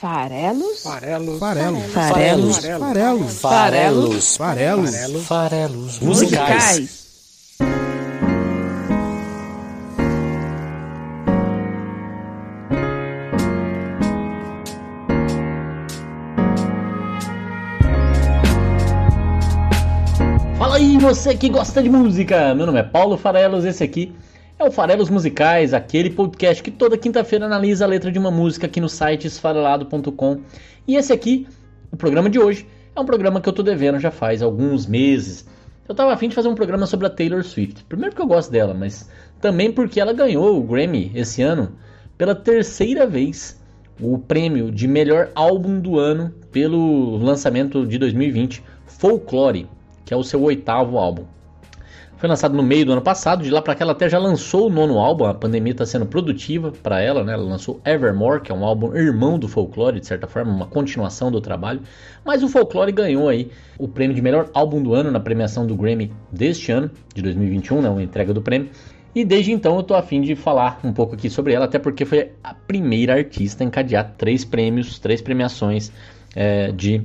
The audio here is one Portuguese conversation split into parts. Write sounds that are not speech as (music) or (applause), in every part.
Farelos? Farelos. Farelos. Farelos. Farelos. Farelos. Farelos. Farelos. Musicais. Fala aí, você que gosta de música! Meu nome é Paulo Farelos, esse aqui é o Farelos Musicais, aquele podcast que toda quinta-feira analisa a letra de uma música aqui no site esfarelado.com. E esse aqui, o programa de hoje, é um programa que eu tô devendo já faz alguns meses. Eu tava afim de fazer um programa sobre a Taylor Swift. Primeiro porque eu gosto dela, mas também porque ela ganhou o Grammy esse ano pela terceira vez o prêmio de melhor álbum do ano pelo lançamento de 2020, Folklore, que é o seu oitavo álbum. Foi lançado no meio do ano passado, de lá para cá ela até já lançou o nono álbum, a pandemia está sendo produtiva para ela, né? Ela lançou Evermore, que é um álbum irmão do Folklore, de certa forma, uma continuação do trabalho. Mas o Folklore ganhou aí o prêmio de melhor álbum do ano na premiação do Grammy deste ano, de 2021, né? Uma entrega do prêmio. E desde então eu tô afim de falar um pouco aqui sobre ela, até porque foi a primeira artista a encadear três prêmios, três premiações é, de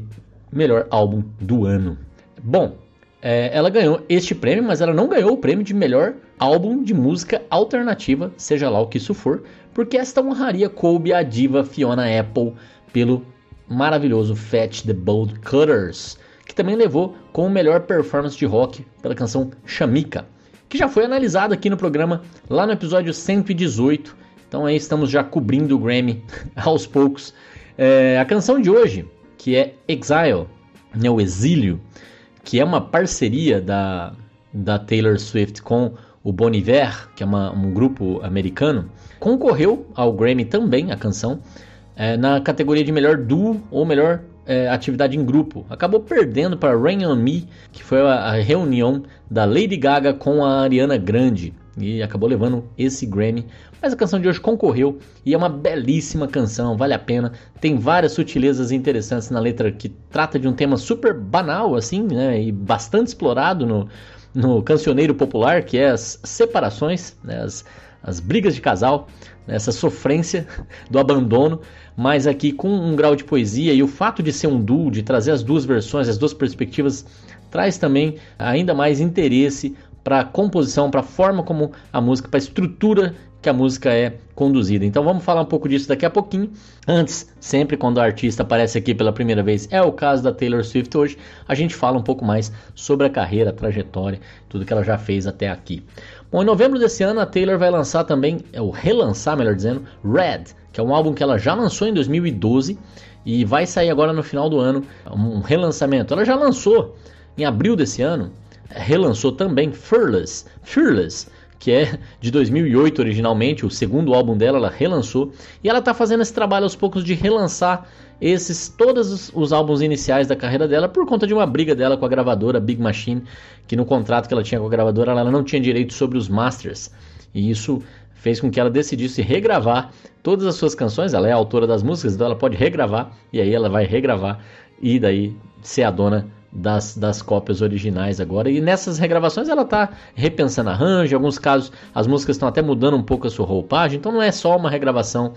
melhor álbum do ano. Bom, é, ela ganhou este prêmio, mas ela não ganhou o prêmio de melhor álbum de música alternativa, seja lá o que isso for, porque esta honraria coube à diva Fiona Apple pelo maravilhoso Fetch the Bolt Cutters, que também levou com o melhor performance de rock pela canção Shamika, que já foi analisado aqui no programa lá no episódio 118. Então aí estamos já cobrindo o Grammy (laughs) aos poucos. É, a canção de hoje, que é Exile, né, o exílio, que é uma parceria da, da Taylor Swift com o Bon Iver, que é uma, um grupo americano, concorreu ao Grammy também, a canção, é, na categoria de melhor duo ou melhor é, atividade em grupo. Acabou perdendo para Rain on Me, que foi a, a reunião da Lady Gaga com a Ariana Grande e acabou levando esse Grammy. Mas a canção de hoje concorreu e é uma belíssima canção, vale a pena. Tem várias sutilezas interessantes na letra que trata de um tema super banal, assim, né? E bastante explorado no, no cancioneiro popular, que é as separações, né, as, as brigas de casal, né, essa sofrência (laughs) do abandono, mas aqui com um grau de poesia e o fato de ser um duo, de trazer as duas versões, as duas perspectivas, traz também ainda mais interesse para a composição, para a forma como a música, para a estrutura que a música é conduzida. Então vamos falar um pouco disso daqui a pouquinho. Antes, sempre quando o artista aparece aqui pela primeira vez, é o caso da Taylor Swift hoje, a gente fala um pouco mais sobre a carreira, a trajetória, tudo que ela já fez até aqui. Bom, em novembro desse ano a Taylor vai lançar também, ou relançar, melhor dizendo, Red, que é um álbum que ela já lançou em 2012 e vai sair agora no final do ano, um relançamento. Ela já lançou em abril desse ano, relançou também Fearless, Fearless, que é de 2008 originalmente, o segundo álbum dela, ela relançou, e ela está fazendo esse trabalho aos poucos de relançar esses todos os, álbuns iniciais da carreira dela por conta de uma briga dela com a gravadora Big Machine, que no contrato que ela tinha com a gravadora ela não tinha direito sobre os masters. E isso fez com que ela decidisse regravar todas as suas canções. Ela é autora das músicas, então ela pode regravar e aí ela vai regravar e daí ser a dona das, das cópias originais agora. E nessas regravações ela está repensando arranjo, em alguns casos as músicas estão até mudando um pouco a sua roupagem, então não é só uma regravação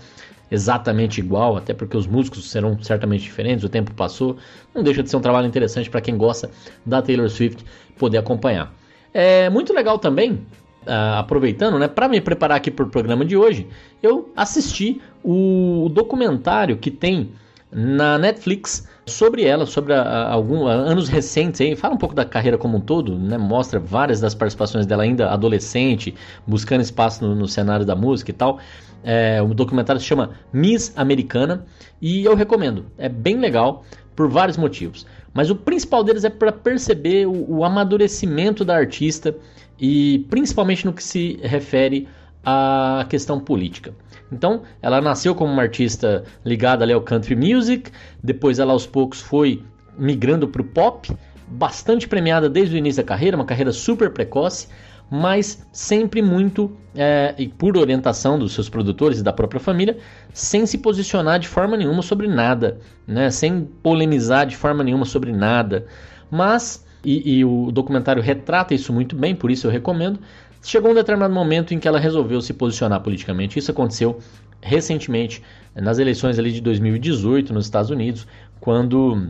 exatamente igual, até porque os músicos serão certamente diferentes, o tempo passou. Não deixa de ser um trabalho interessante para quem gosta da Taylor Swift poder acompanhar. É muito legal também, uh, aproveitando, né, para me preparar aqui para o programa de hoje, eu assisti o documentário que tem na Netflix sobre ela, sobre alguns anos recentes, aí, fala um pouco da carreira como um todo, né? mostra várias das participações dela ainda adolescente, buscando espaço no, no cenário da música e tal. É, o documentário se chama Miss Americana e eu recomendo, é bem legal por vários motivos. Mas o principal deles é para perceber o, o amadurecimento da artista e principalmente no que se refere à questão política. Então, ela nasceu como uma artista ligada ali ao country music, depois ela aos poucos foi migrando para o pop, bastante premiada desde o início da carreira, uma carreira super precoce, mas sempre muito, é, e por orientação dos seus produtores e da própria família, sem se posicionar de forma nenhuma sobre nada, né? sem polemizar de forma nenhuma sobre nada. Mas, e, e o documentário retrata isso muito bem, por isso eu recomendo, Chegou um determinado momento em que ela resolveu se posicionar politicamente. Isso aconteceu recentemente nas eleições ali de 2018 nos Estados Unidos, quando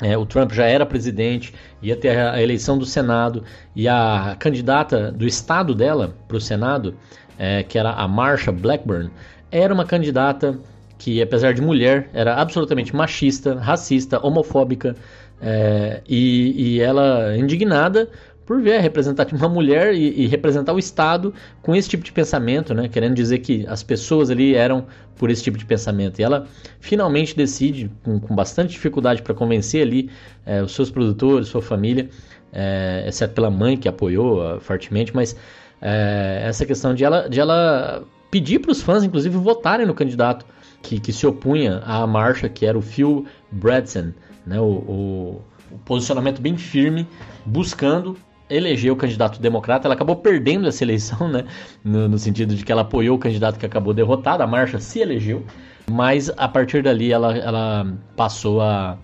é, o Trump já era presidente, ia ter a eleição do Senado e a candidata do estado dela para o Senado, é, que era a Marsha Blackburn, era uma candidata que, apesar de mulher, era absolutamente machista, racista, homofóbica é, e, e ela indignada por ver representar uma mulher e, e, representar o Estado com esse tipo de pensamento, né? querendo dizer que as pessoas ali eram por esse tipo de pensamento. E ela finalmente decide, com, com bastante dificuldade para convencer ali é, os seus produtores, sua família, é, exceto pela mãe que apoiou uh, fortemente, mas é, essa questão de ela, de ela pedir para os fãs, inclusive, votarem no candidato que, que se opunha à marcha, que era o Phil Bradson, né? o, o o posicionamento bem firme, buscando eleger o candidato democrata. Ela acabou perdendo essa eleição, né? No, no, sentido de que ela apoiou o candidato que acabou derrotado, a marcha se elegeu, mas a partir dali ela, ela passou a.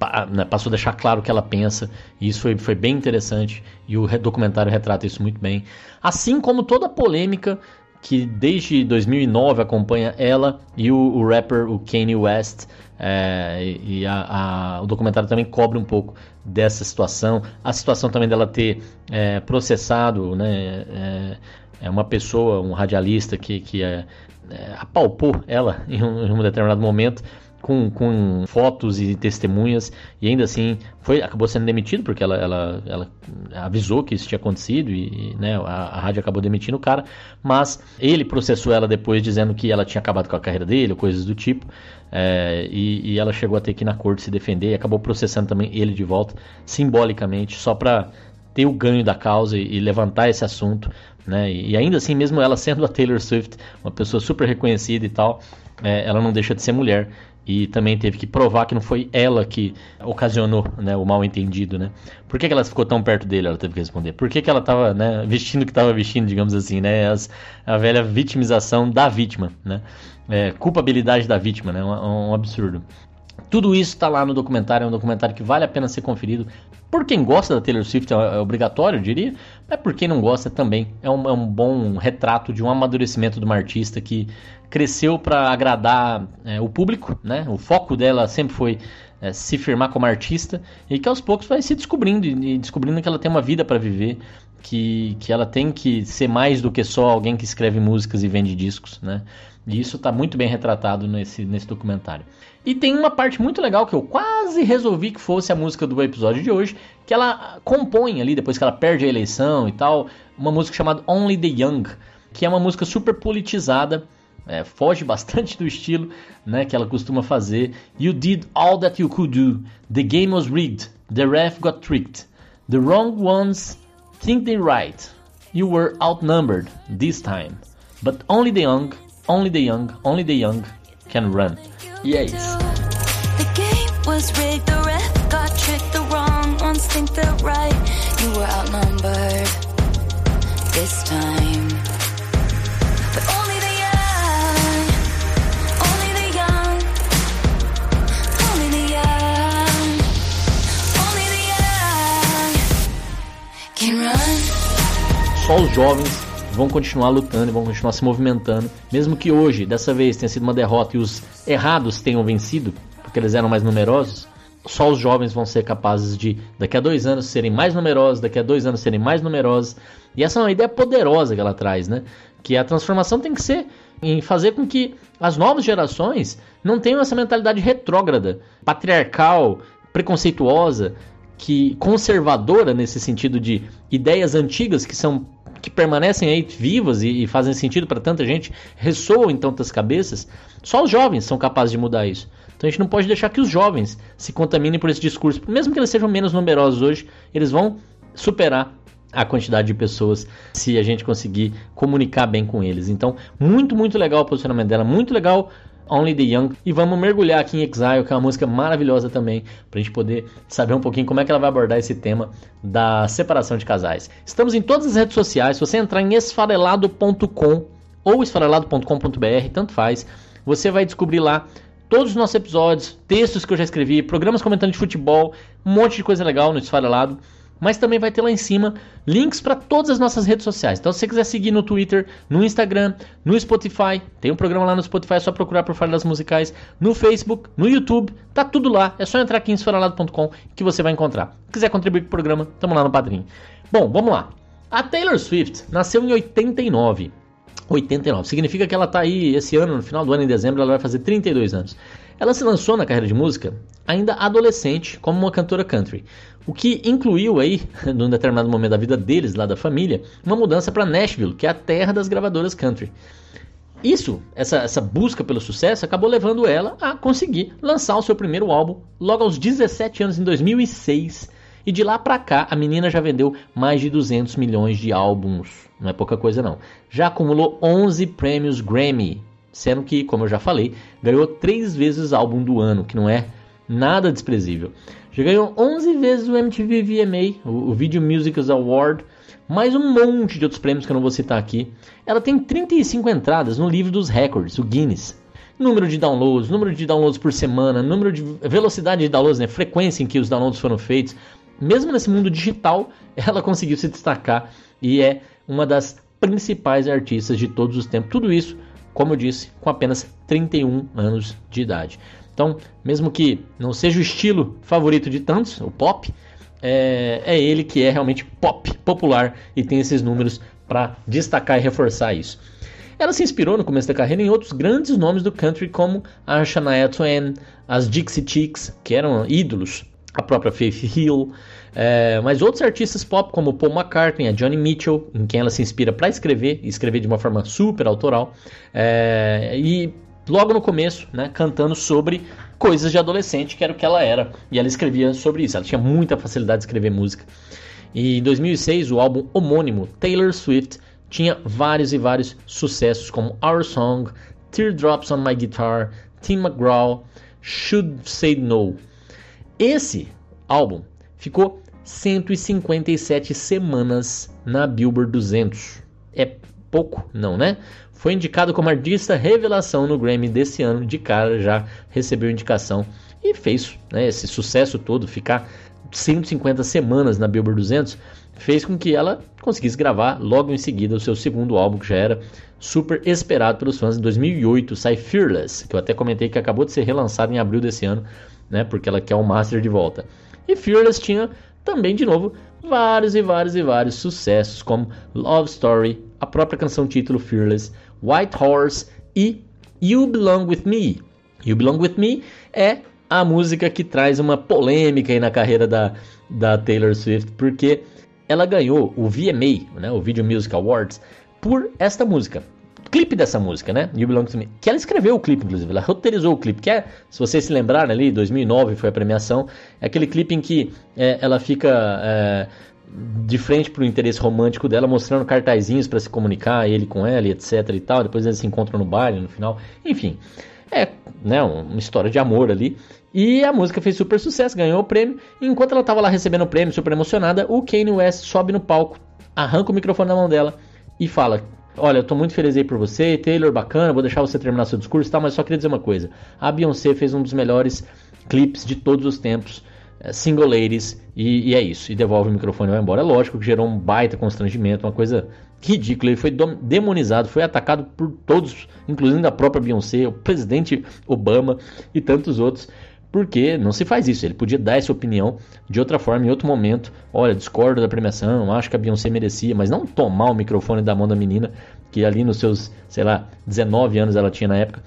a né, passou a deixar claro o que ela pensa, e isso foi, foi bem interessante, e o documentário retrata isso muito bem. Assim como toda a polêmica que desde 2009 acompanha ela e o, o rapper o Kanye West é, e a, a, o documentário também cobre um pouco dessa situação, a situação também dela ter é, processado, né, é, é, uma pessoa, um radialista que, que é, é apalpou ela (laughs) em um, em um determinado momento com, com fotos e testemunhas e ainda assim foi acabou sendo demitido porque ela, ela, ela avisou que isso tinha acontecido e né, a, a rádio acabou demitindo o cara, mas ele processou ela depois dizendo que ela tinha acabado com a carreira dele, coisas do tipo, é, e, e, ela chegou a ter que ir na corte se defender e acabou processando também ele de volta, simbolicamente, só para ter o ganho da causa e, e levantar esse assunto, né? E, e, ainda assim, mesmo ela sendo a Taylor Swift, uma pessoa super reconhecida e tal, é, ela não deixa de ser mulher e também teve que provar que não foi ela que ocasionou né, o mal entendido, né? Por que, que, ela ficou tão perto dele? Ela teve que responder. Por que, que ela estava né, vestindo o que estava vestindo, digamos assim, né? As, a velha vitimização da vítima, né? É, culpabilidade da vítima, né? Um, um absurdo. Tudo isso está lá no documentário, é um documentário que vale a pena ser conferido. Por quem gosta da Taylor Swift é, é obrigatório, eu diria, mas por quem não gosta também é um, é um bom retrato de um amadurecimento de uma artista que cresceu para agradar é, o público, né? O foco dela sempre foi é, se firmar como artista e que aos poucos vai se descobrindo e descobrindo que ela tem uma vida para viver, que, que ela tem que ser mais do que só alguém que escreve músicas e vende discos, né? E isso está muito bem retratado nesse, nesse documentário. E tem uma parte muito legal que eu quase resolvi que fosse a música do episódio de hoje, que ela compõe ali, depois que ela perde a eleição e tal, uma música chamada Only the Young, que é uma música super politizada, é, foge (laughs) bastante do estilo né, que ela costuma fazer. You did all that you could do. The game was rigged. The ref got tricked. The wrong ones think they right. You were outnumbered this time. But only the young, only the young, only the young can run. E é isso. The game was rigged. The ref got tricked. The wrong ones think they're right. You were outnumbered this time. só os jovens vão continuar lutando e vão continuar se movimentando, mesmo que hoje, dessa vez, tenha sido uma derrota e os errados tenham vencido, porque eles eram mais numerosos. Só os jovens vão ser capazes de, daqui a dois anos, serem mais numerosos, daqui a dois anos serem mais numerosos. E essa é uma ideia poderosa que ela traz, né? Que a transformação tem que ser em fazer com que as novas gerações não tenham essa mentalidade retrógrada, patriarcal, preconceituosa, que conservadora nesse sentido de ideias antigas que são que permanecem aí vivas e, e fazem sentido para tanta gente, ressoam em tantas cabeças, só os jovens são capazes de mudar isso. Então a gente não pode deixar que os jovens se contaminem por esse discurso. Mesmo que eles sejam menos numerosos hoje, eles vão superar a quantidade de pessoas se a gente conseguir comunicar bem com eles. Então, muito, muito legal o posicionamento dela, muito legal Only the Young. E vamos mergulhar aqui em Exile, que é uma música maravilhosa também, pra gente poder saber um pouquinho como é que ela vai abordar esse tema da separação de casais. Estamos em todas as redes sociais, se você entrar em esfarelado.com ou esfarelado.com.br, tanto faz, você vai descobrir lá todos os nossos episódios, textos que eu já escrevi, programas comentando de futebol, um monte de coisa legal no Esfarelado. Mas também vai ter lá em cima links para todas as nossas redes sociais. Então, se você quiser seguir no Twitter, no Instagram, no Spotify, tem um programa lá no Spotify, é só procurar por Farelas Musicais, no Facebook, no YouTube, tá tudo lá. É só entrar aqui em esfarelado.com que você vai encontrar. Se quiser contribuir com o programa, tamo lá no Padrim. Bom, vamos lá. A Taylor Swift nasceu em 89. 89. Significa que ela tá aí esse ano, no final do ano, em dezembro, ela vai fazer 32 anos. Ela se lançou na carreira de música ainda adolescente como uma cantora country, o que incluiu aí, (laughs) num determinado momento da vida deles, lá da família, uma mudança para Nashville, que é a terra das gravadoras country. Isso, essa, essa busca pelo sucesso, acabou levando ela a conseguir lançar o seu primeiro álbum logo aos 17 anos, em 2006. E de lá pra cá, a menina já vendeu mais de 200 milhões de álbuns. Não é pouca coisa não. Já acumulou 11 prêmios Grammy, sendo que, como eu já falei, ganhou três vezes álbum do ano, que não é nada desprezível. Já ganhou 11 vezes o MTV VMA, o, Video Music Award, mais um monte de outros prêmios que eu não vou citar aqui. Ela tem 35 entradas no livro dos records, o Guinness. Número de downloads, número de downloads por semana, número de velocidade de downloads, né, frequência em que os downloads foram feitos. Mesmo nesse mundo digital, (laughs) ela conseguiu se destacar e é uma das principais artistas de todos os tempos. Tudo isso, como eu disse, com apenas 31 anos de idade. Então, mesmo que não seja o estilo favorito de tantos, o pop, é, é ele que é realmente pop, popular e tem esses números para destacar e reforçar isso. Ela se inspirou no começo da carreira em outros grandes nomes do country, como a Shania Twain, as Dixie Chicks, que eram ídolos, a própria Faith Hill, é, mas outros artistas pop como Paul McCartney, a Johnny Mitchell, em quem ela se inspira para escrever, e escrever de uma forma super autoral, é, e logo no começo, né, cantando sobre coisas de adolescente, que era o que ela era, e ela escrevia sobre isso. Ela tinha muita facilidade de escrever música. E em 2006, o álbum homônimo Taylor Swift tinha vários e vários sucessos, como Our Song, Teardrops on My Guitar, Tim McGraw, Should Say No. Esse álbum ficou 157 semanas na Billboard 200. É pouco, não, né? Foi indicado como artista revelação no Grammy desse ano, de cara já recebeu indicação e fez né, esse sucesso todo, ficar 150 semanas na Billboard 200, fez com que ela conseguisse gravar logo em seguida o seu segundo álbum, que já era super esperado pelos fãs. Em 2008 sai Fearless, que eu até comentei que acabou de ser relançado em abril desse ano, né, porque ela quer o Master de volta. E Fearless tinha também, de novo, vários e vários e vários sucessos, como Love Story, a própria canção título Fearless, White Horse e You Belong With Me. You Belong With Me é a música que traz uma polêmica aí na carreira da, da Taylor Swift, porque ela ganhou o VMA, né, o Video Music Awards, por esta música. Clipe dessa música, né? You Belong to Me. Que ela escreveu o clipe, inclusive. Ela roteirizou o clipe. Que é, se vocês se lembrarem ali, 2009 foi a premiação. É aquele clipe em que é, ela fica é, de frente pro interesse romântico dela, mostrando cartazinhos para se comunicar, ele com ela, etc e tal. Depois eles se encontram no baile no final. Enfim, é né, uma história de amor ali. E a música fez super sucesso, ganhou o prêmio. E enquanto ela estava lá recebendo o prêmio, super emocionada, o Kanye West sobe no palco, arranca o microfone da mão dela e fala: Olha, eu tô muito feliz aí por você, Taylor, bacana, vou deixar você terminar seu discurso e tal, mas só queria dizer uma coisa. A Beyoncé fez um dos melhores clipes de todos os tempos é, single ladies, e, e, é isso. E devolve o microfone e vai embora. É lógico que gerou um baita constrangimento, uma coisa ridícula. Ele foi demonizado, foi atacado por todos, incluindo a própria Beyoncé, o presidente Obama e tantos outros. Porque não se faz isso. Ele podia dar essa opinião de outra forma, em outro momento. Olha, discordo da premiação, acho que a Beyoncé merecia, mas não tomar o microfone da mão da menina, que ali nos seus, sei lá, 19 anos ela tinha na época,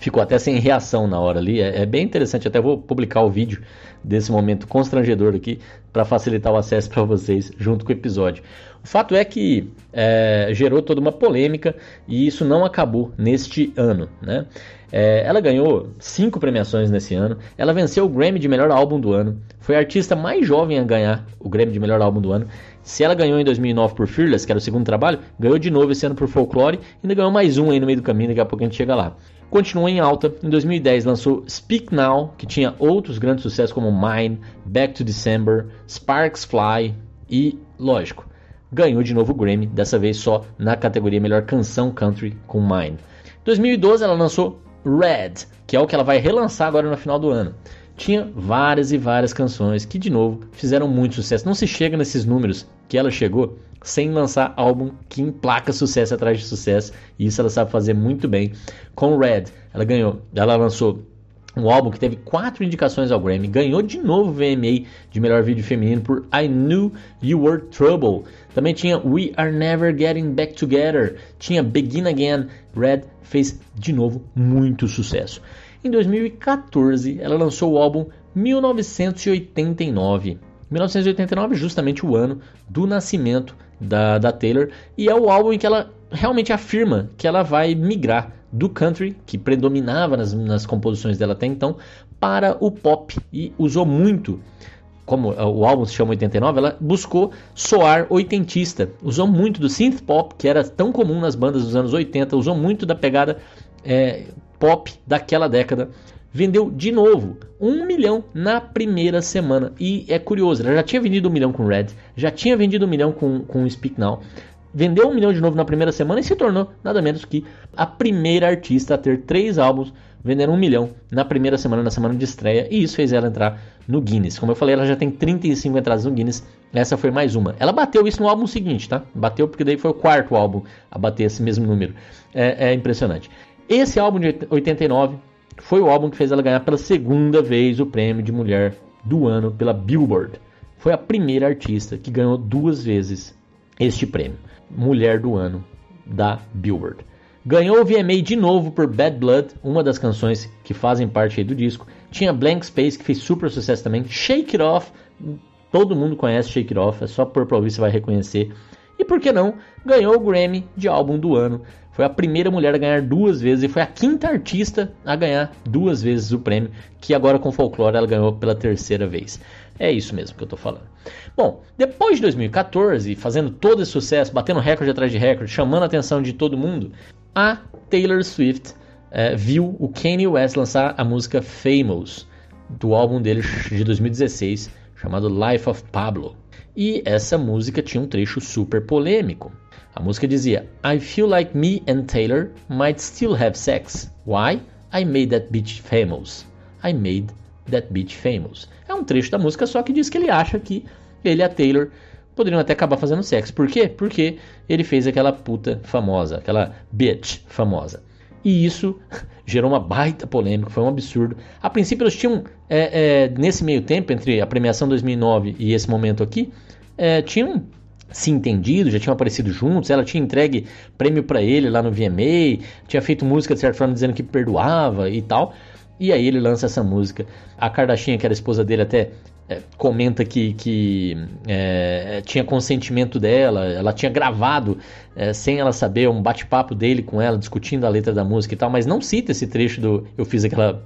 ficou até sem reação na hora ali. É, é, bem interessante, até vou publicar o vídeo desse momento constrangedor aqui para facilitar o acesso para vocês junto com o episódio. O fato é que é, gerou toda uma polêmica e isso não acabou neste ano. Né? É, ela ganhou cinco premiações nesse ano. Ela venceu o Grammy de melhor álbum do ano. Foi a artista mais jovem a ganhar o Grammy de melhor álbum do ano. Se ela ganhou em 2009 por Fearless, que era o segundo trabalho, ganhou de novo esse ano por Folklore. Ainda ganhou mais um aí no meio do caminho. Daqui a pouco a gente chega lá continuou em alta. Em 2010 lançou Speak Now, que tinha outros grandes sucessos como Mine, Back to December, Sparks Fly e, lógico, ganhou de novo o Grammy, dessa vez só na categoria Melhor Canção Country com Mine. Em 2012 ela lançou Red, que é o que ela vai relançar agora no final do ano. tinha várias e várias canções que, de novo, fizeram muito sucesso. Não se chega nesses números que ela chegou sem lançar álbum que emplaca sucesso atrás de sucesso, e isso ela sabe fazer muito bem. Com Red, ela ganhou, ela lançou um álbum que teve quatro indicações ao Grammy, ganhou de novo o VMA de melhor vídeo feminino por I Knew You Were Trouble. Também tinha We Are Never Getting Back Together, tinha Begin Again. Red fez de novo muito sucesso. Em 2014, ela lançou o álbum 1989. 1989 é justamente o ano do nascimento da, da Taylor e é o álbum em que ela realmente afirma que ela vai migrar do country, que predominava nas, nas composições dela até então, para o pop e usou muito como o álbum se chama 89, ela buscou soar oitentista. Usou muito do synth pop, que era tão comum nas bandas dos anos 80, usou muito da pegada é, pop daquela década. Vendeu de novo um milhão na primeira semana. E é curioso, ela já tinha vendido um milhão com Red, já tinha vendido um milhão com, com Speak Now vendeu um milhão de novo na primeira semana e se tornou nada menos que a primeira artista a ter três álbuns vendendo um milhão na primeira semana, na semana de estreia, e isso fez ela entrar no Guinness. Como eu falei, ela já tem 35 entradas no Guinness, essa foi mais uma. Ela bateu isso no álbum seguinte, tá? Bateu porque daí foi o quarto álbum a bater esse mesmo número. É, é impressionante. Esse álbum de 89 foi o álbum que fez ela ganhar pela segunda vez o prêmio de mulher do ano pela Billboard. Foi a primeira artista que ganhou duas vezes este prêmio. Mulher do Ano da Billboard. Ganhou o VMA de novo por Bad Blood, uma das canções que fazem parte do disco. Tinha Blank Space, que fez super sucesso também. Shake It Off, todo mundo conhece Shake It Off, é só por ouvir você vai reconhecer. E por que não, ganhou o Grammy de álbum do ano. Foi a primeira mulher a ganhar duas vezes e foi a quinta artista a ganhar duas vezes o prêmio, que agora com Folklore ela ganhou pela terceira vez. É isso mesmo que eu tô falando. Bom, depois de 2014, fazendo todo esse sucesso, batendo recorde atrás de recorde, chamando a atenção de todo mundo, a Taylor Swift é, viu o Kanye West lançar a música Famous, do álbum dele de 2016, chamado Life of Pablo. E essa música tinha um trecho super polêmico. A música dizia: I feel like me and Taylor might still have sex. Why? I made that bitch famous. I made that bitch famous. É um trecho da música só que diz que ele acha que ele e a Taylor poderiam até acabar fazendo sexo. Por quê? Porque ele fez aquela puta famosa, aquela bitch famosa. E isso (laughs) gerou uma baita polêmica, foi um absurdo. A princípio eles tinham, é, é, nesse meio tempo, entre a premiação 2009 e esse momento aqui, é, tinham se entendido, já tinham aparecido juntos, ela tinha entregue prêmio para ele lá no VMA, tinha feito música de certa forma dizendo que perdoava e tal. E aí ele lança essa música. A Kardashian, que era esposa dele, até é, comenta que, que é, tinha consentimento dela, ela tinha gravado é, sem ela saber um bate-papo dele com ela, discutindo a letra da música e tal, mas não cita esse trecho do eu fiz aquela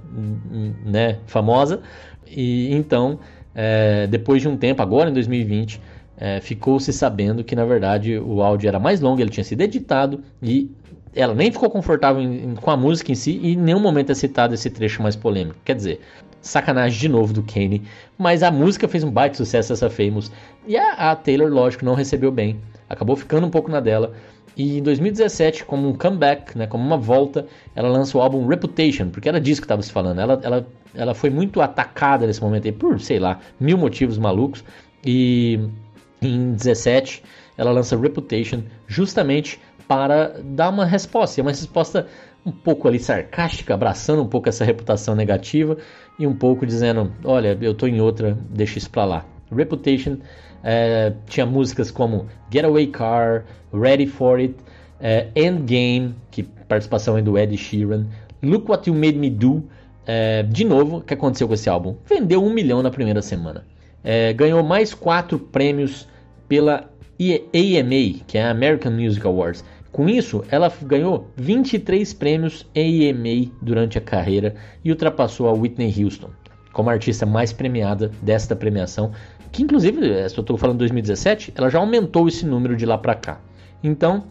né, famosa. E então, é, depois de um tempo, agora em 2020, é, ficou se sabendo que na verdade o áudio era mais longo, ele tinha sido editado e ela nem ficou confortável em, com a música em si e em nenhum momento é citado esse trecho mais polêmico. Quer dizer, sacanagem de novo do Kanye, mas a música fez um baita sucesso essa Famous e a, a, Taylor, lógico, não recebeu bem, acabou ficando um pouco na dela. E em 2017, como um comeback, né, como uma volta, ela lança o álbum Reputation, porque era disso que estava se falando. Ela, ela, ela foi muito atacada nesse momento aí, por, sei lá, mil motivos malucos. E em 17 ela lança Reputation justamente para dar uma resposta, é uma resposta um pouco ali sarcástica, abraçando um pouco essa reputação negativa e um pouco dizendo, olha, eu tô em outra, deixa isso pra lá. Reputation é, tinha músicas como Getaway Car, Ready for It, é, Endgame, que participação é do Ed Sheeran, Look What You Made Me Do. É, de novo, o que aconteceu com esse álbum? Vendeu um milhão na primeira semana. É, ganhou mais quatro prêmios pela AMA, que é a American Music Awards. Com isso, ela ganhou 23 prêmios AMA durante a carreira e ultrapassou a Whitney Houston como artista mais premiada desta premiação, que inclusive, eh, se eu estou falando 2017, ela já aumentou esse número de lá para cá. Então,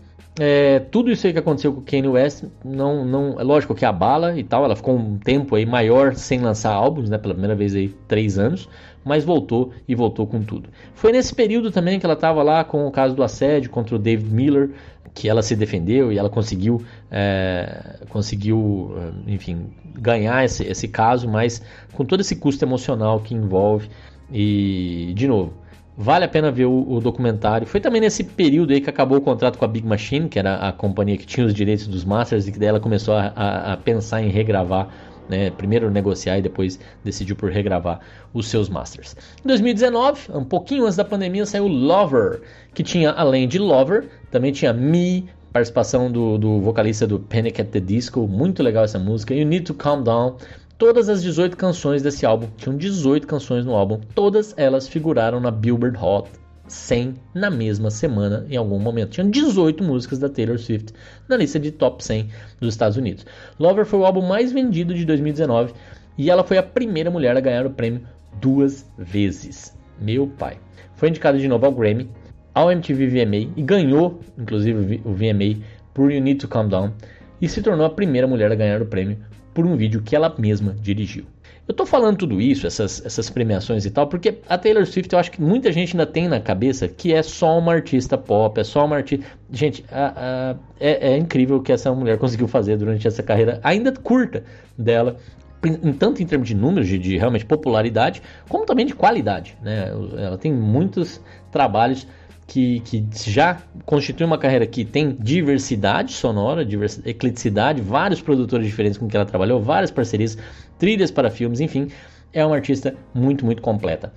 é, tudo isso aí que aconteceu com Kanye West, não, não, é lógico que abala e tal, ela ficou um tempo aí maior sem lançar álbuns, né, pela primeira vez aí, três anos, mas voltou e voltou com tudo. Foi nesse período também que ela estava lá com o caso do assédio contra o David Miller, que ela se defendeu e ela conseguiu, é, conseguiu, enfim, ganhar esse, esse caso, mas com todo esse custo emocional que envolve. E, de novo, vale a pena ver o, o, documentário. Foi também nesse período aí que acabou o contrato com a Big Machine, que era a companhia que tinha os direitos dos Masters, e que daí ela começou a, a, a pensar em regravar né, primeiro negociar e depois decidiu por regravar os seus masters. Em 2019, um pouquinho antes da pandemia, saiu Lover, que tinha além de Lover, também tinha Me, participação do, do vocalista do Panic at the Disco, muito legal essa música, You Need to Calm Down. Todas as 18 canções desse álbum, tinham 18 canções no álbum, todas elas figuraram na Billboard Hot 100 na mesma semana, em algum momento. Tinham 18 músicas da Taylor Swift na lista de top 100 dos Estados Unidos. Lover foi o álbum mais vendido de 2019 e ela foi a primeira mulher a ganhar o prêmio duas vezes. Meu pai. Foi indicada de novo ao Grammy, ao MTV VMA e ganhou, inclusive, o VMA por You Need to Calm Down e se tornou a primeira mulher a ganhar o prêmio por um vídeo que ela mesma dirigiu. Eu tô falando tudo isso, essas, essas premiações e tal, porque a Taylor Swift eu acho que muita gente ainda tem na cabeça que é só uma artista pop, é só uma artista. Gente, a, a, é, é incrível o que essa mulher conseguiu fazer durante essa carreira ainda curta dela em, tanto em termos de números, de, de, realmente popularidade, como também de qualidade. Né? Ela tem muitos trabalhos que, que já constituem uma carreira que tem diversidade sonora, divers, ecleticidade, vários produtores diferentes com que ela trabalhou, várias parcerias trilhas para filmes, enfim, é uma artista muito, muito completa.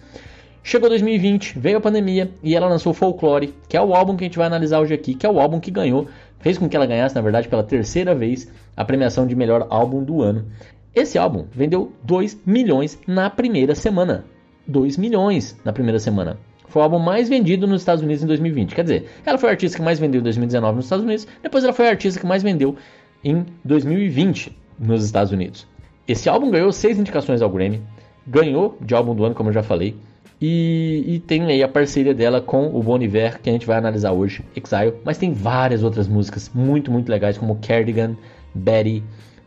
Chegou 2020, veio a pandemia e ela lançou Folklore, que é o álbum que a gente vai analisar hoje aqui, que é o álbum que ganhou, fez com que ela ganhasse, na verdade, pela terceira vez a premiação de melhor álbum do ano. Esse álbum vendeu 2 milhões na primeira semana. 2 milhões na primeira semana. Foi o álbum mais vendido nos Estados Unidos em 2020. Quer dizer, ela foi a artista que mais vendeu em 2019 nos Estados Unidos, depois ela foi a artista que mais vendeu em 2020 nos Estados Unidos. Esse álbum ganhou seis indicações ao Grammy, ganhou de álbum do ano, como eu já falei, e, e, tem aí a parceria dela com o Bon Iver, que a gente vai analisar hoje, Exile, mas tem várias outras músicas muito, muito legais, como Cardigan, Betty,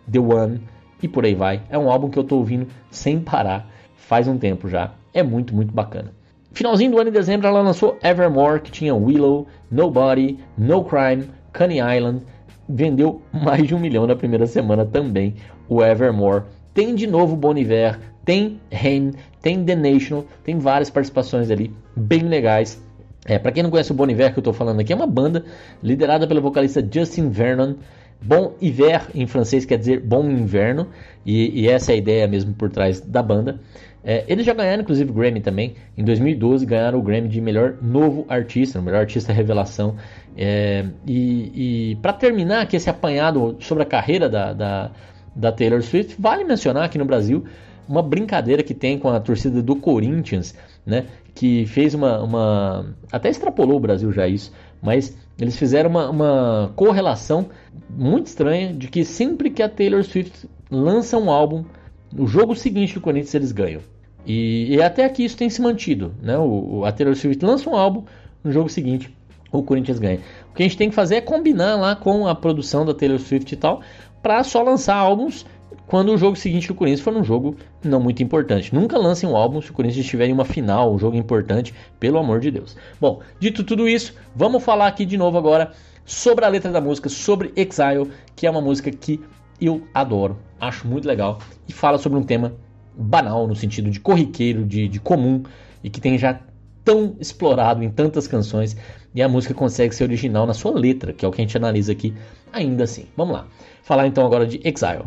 The One e por aí vai. É um álbum que eu tô ouvindo sem parar, faz um tempo já. É muito, muito bacana. Finalzinho do ano, em dezembro, ela lançou Evermore, que tinha Willow, Nobody, No Crime, Coney Island, vendeu mais de um milhão na primeira semana também o Evermore. Tem de novo Bon Iver, tem Rain, tem The National, tem várias participações ali bem legais. É, para quem não conhece o Bon Iver que eu estou falando aqui, é uma banda liderada pelo vocalista Justin Vernon. Bon Hiver em francês quer dizer bom inverno, e, e essa é a ideia mesmo por trás da banda. É, eles já ganharam inclusive o Grammy também. Em 2012 ganharam o Grammy de melhor novo artista, melhor artista revelação. É, e, e para terminar aqui esse apanhado sobre a carreira da, da da Taylor Swift, vale mencionar aqui no Brasil uma brincadeira que tem com a torcida do Corinthians, né? Que fez uma, uma. Até extrapolou o Brasil já isso, mas eles fizeram uma, uma correlação muito estranha de que sempre que a Taylor Swift lança um álbum, no jogo seguinte do Corinthians eles ganham. E, e até aqui isso tem se mantido, né? O, a Taylor Swift lança um álbum, no jogo seguinte o Corinthians ganha. O que a gente tem que fazer é combinar lá com a produção da Taylor Swift e tal, para só lançar álbuns quando o jogo seguinte do Corinthians for um jogo não muito importante. Nunca lancem um álbum se o Corinthians estiver em uma final, um jogo importante, pelo amor de Deus. Bom, dito tudo isso, vamos falar aqui de novo agora sobre a letra da música, sobre Exile, que é uma música que eu adoro, acho muito legal e fala sobre um tema banal no sentido de corriqueiro, de, de comum e que tem já tão explorado em tantas canções e a música consegue ser original na sua letra, que é o que a gente analisa aqui ainda assim. Vamos lá. Falar então agora de Exile.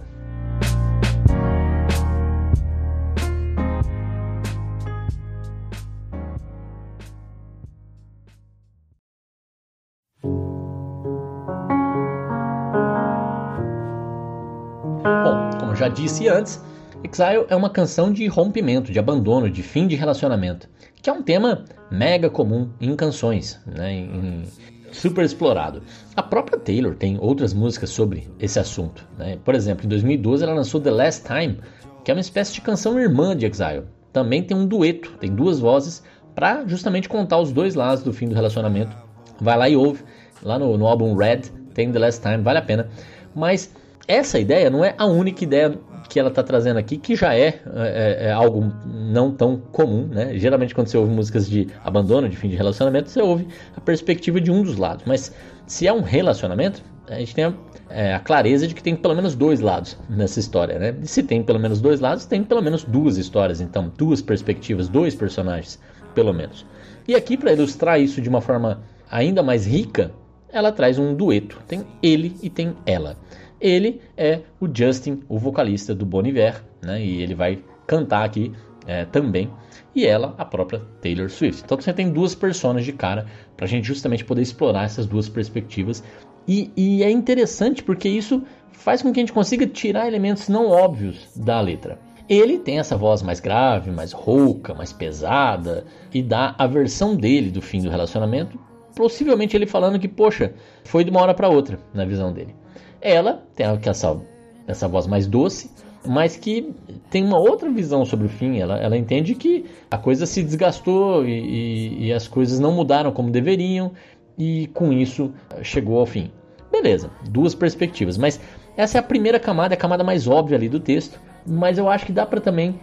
Bom, como já disse antes, Exile é uma canção de rompimento, de abandono, de fim de relacionamento, que é um tema mega comum em canções, né, em, super explorado. A própria Taylor tem outras músicas sobre esse assunto. Né? Por exemplo, em 2012 ela lançou The Last Time, que é uma espécie de canção irmã de Exile. Também tem um dueto, tem duas vozes para justamente contar os dois lados do fim do relacionamento. Vai lá e ouve, lá no, no álbum Red tem The Last Time, vale a pena. Mas essa ideia não é a única ideia que ela está trazendo aqui, que já é, é, é, algo não tão comum, né? Geralmente quando você ouve músicas de abandono, de fim de relacionamento, você ouve a perspectiva de um dos lados. Mas se é um relacionamento, a gente tem a, é, a clareza de que tem pelo menos dois lados nessa história, né? E se tem pelo menos dois lados, tem pelo menos duas histórias, então duas perspectivas, dois personagens, pelo menos. E aqui para ilustrar isso de uma forma ainda mais rica, ela traz um dueto. Tem ele e tem ela. Ele é o Justin, o vocalista do Bon Iver, né? E ele vai cantar aqui é, também. E ela, a própria Taylor Swift. Então você tem duas personas de cara para a gente justamente poder explorar essas duas perspectivas. E, e é interessante porque isso faz com que a gente consiga tirar elementos não óbvios da letra. Ele tem essa voz mais grave, mais rouca, mais pesada e dá a versão dele do fim do relacionamento, possivelmente ele falando que, poxa, foi de uma hora para outra na visão dele. Ela tem essa, essa voz mais doce, mas que tem uma outra visão sobre o fim. Ela, ela entende que a coisa se desgastou e, e, e as coisas não mudaram como deveriam, e com isso chegou ao fim. Beleza, duas perspectivas, mas essa é a primeira camada, a camada mais óbvia ali do texto, mas eu acho que dá para também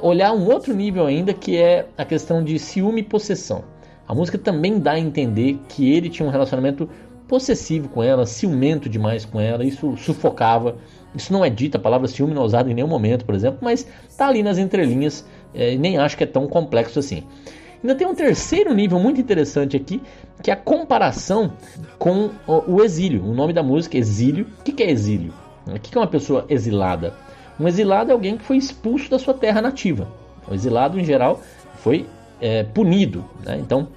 olhar um outro nível ainda, que é a questão de ciúme e possessão. A música também dá a entender que ele tinha um relacionamento possessivo com ela, ciumento demais com ela, isso sufocava. Isso não é dito, a palavra ciúme não é usada em nenhum momento, por exemplo, mas está ali nas entrelinhas é, nem acho que é tão complexo assim. Ainda tem um terceiro nível muito interessante aqui, que é a comparação com o exílio. O nome da música Exílio. O que é exílio? O que é uma pessoa exilada? Um exilado é alguém que foi expulso da sua terra nativa. O exilado, em geral, foi é, punido. Né? Então,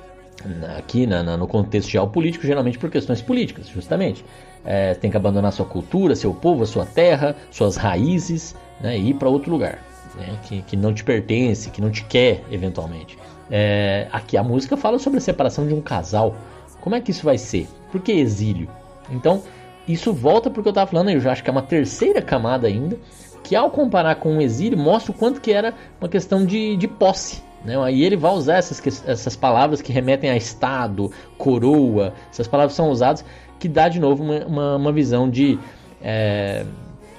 aqui na, na, no contexto geopolítico, geralmente por questões políticas, justamente. É, tem que abandonar sua cultura, seu povo, sua terra, suas raízes né, e ir para outro lugar né, que, que não te pertence, que não te quer eventualmente. É, aqui a música fala sobre a separação de um casal. Como é que isso vai ser? Por que exílio? Então, isso volta porque eu estava falando, eu já acho que é uma terceira camada ainda, que ao comparar com o exílio, mostra o quanto que era uma questão de, de posse. Né? E ele vai usar essas, essas palavras que remetem a estado, coroa, essas palavras são usadas, que dá de novo uma, uma, uma visão de. É,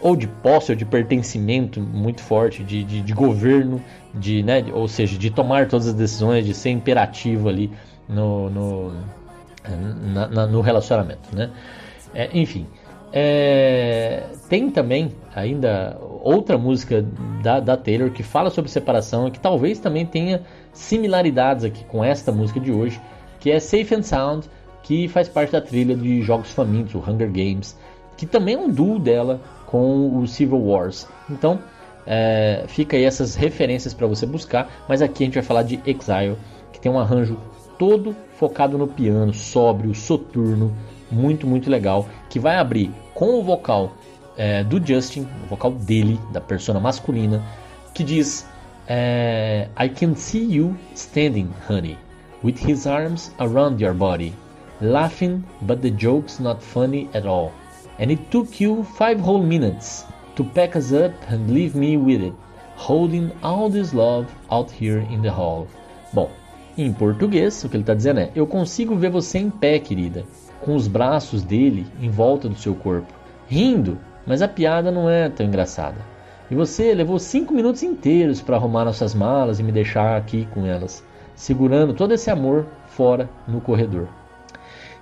ou de posse ou de pertencimento muito forte, de, de, de governo, de, né, ou seja, de tomar todas as decisões, de ser imperativo ali no, no, na, na, no relacionamento. Né? É, enfim, é, tem também ainda outra música da, da Taylor que fala sobre separação e que talvez também tenha similaridades aqui com esta música de hoje, que é Safe and Sound, que faz parte da trilha de Jogos Famintos, o Hunger Games, que também é um duo dela com o Civil Wars. Então, é, fica aí essas referências para você buscar, mas aqui a gente vai falar de Exile, que tem um arranjo todo focado no piano, sóbrio, soturno, muito, muito legal, que vai abrir com o vocal é, do Justin, o vocal dele, da persona masculina, que diz é, I can see you standing, honey, with his arms around your body, laughing, but the joke's not funny at all. And it took you five whole minutes to pack us up and leave me with it, holding all this love out here in the hall. Bom, em português, o que ele está dizendo é: Eu consigo ver você em pé, querida, com os braços dele em volta do seu corpo, rindo, mas a piada não é tão engraçada. E você levou cinco minutos inteiros para arrumar nossas malas e me deixar aqui com elas, segurando todo esse amor fora no corredor.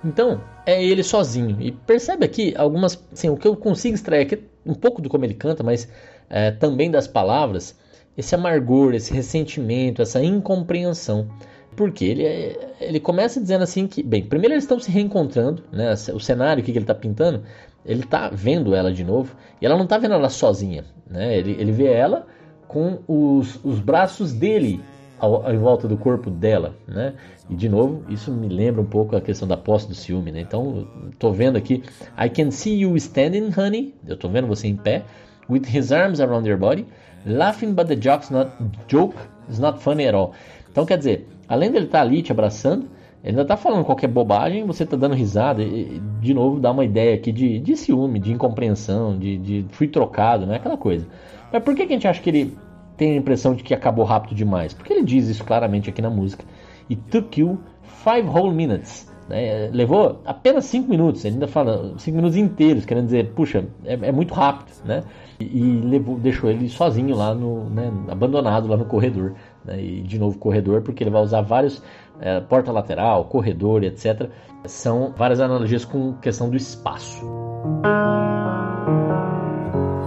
Então, é ele sozinho. E percebe aqui algumas. Assim, o que eu consigo extrair aqui, um pouco do como ele canta, mas é, também das palavras, esse amargor, esse ressentimento, essa incompreensão. Porque ele, é, ele começa dizendo assim que, bem, primeiro eles estão se reencontrando, né? O cenário que ele está pintando, ele está vendo ela de novo e ela não está vendo ela sozinha, né? Ele, ele vê ela com os, os braços dele ao, em volta do corpo dela, né? E de novo, isso me lembra um pouco a questão da posse do ciúme, né? Então, tô vendo aqui, I can see you standing, honey. Eu tô vendo você em pé, with his arms around your body, laughing, but the joke's not joke is not funny at all. Então, quer dizer, além dele estar tá ali te abraçando, ele ainda tá falando qualquer bobagem, você tá dando risada, e, de novo dá uma ideia aqui de, de ciúme, de incompreensão, de, de fui trocado, né? Aquela coisa. Mas por que, que a gente acha que ele tem a impressão de que acabou rápido demais, porque ele diz isso claramente aqui na música. It took you five whole minutes. Né? Levou apenas cinco minutos, ele ainda fala cinco minutos inteiros, querendo dizer, puxa, é, é muito rápido, né? E, e levou, deixou ele sozinho lá no, né, abandonado lá no corredor. Né? E de novo corredor, porque ele vai usar vários é, porta lateral, corredor, etc. São várias analogias com questão do espaço.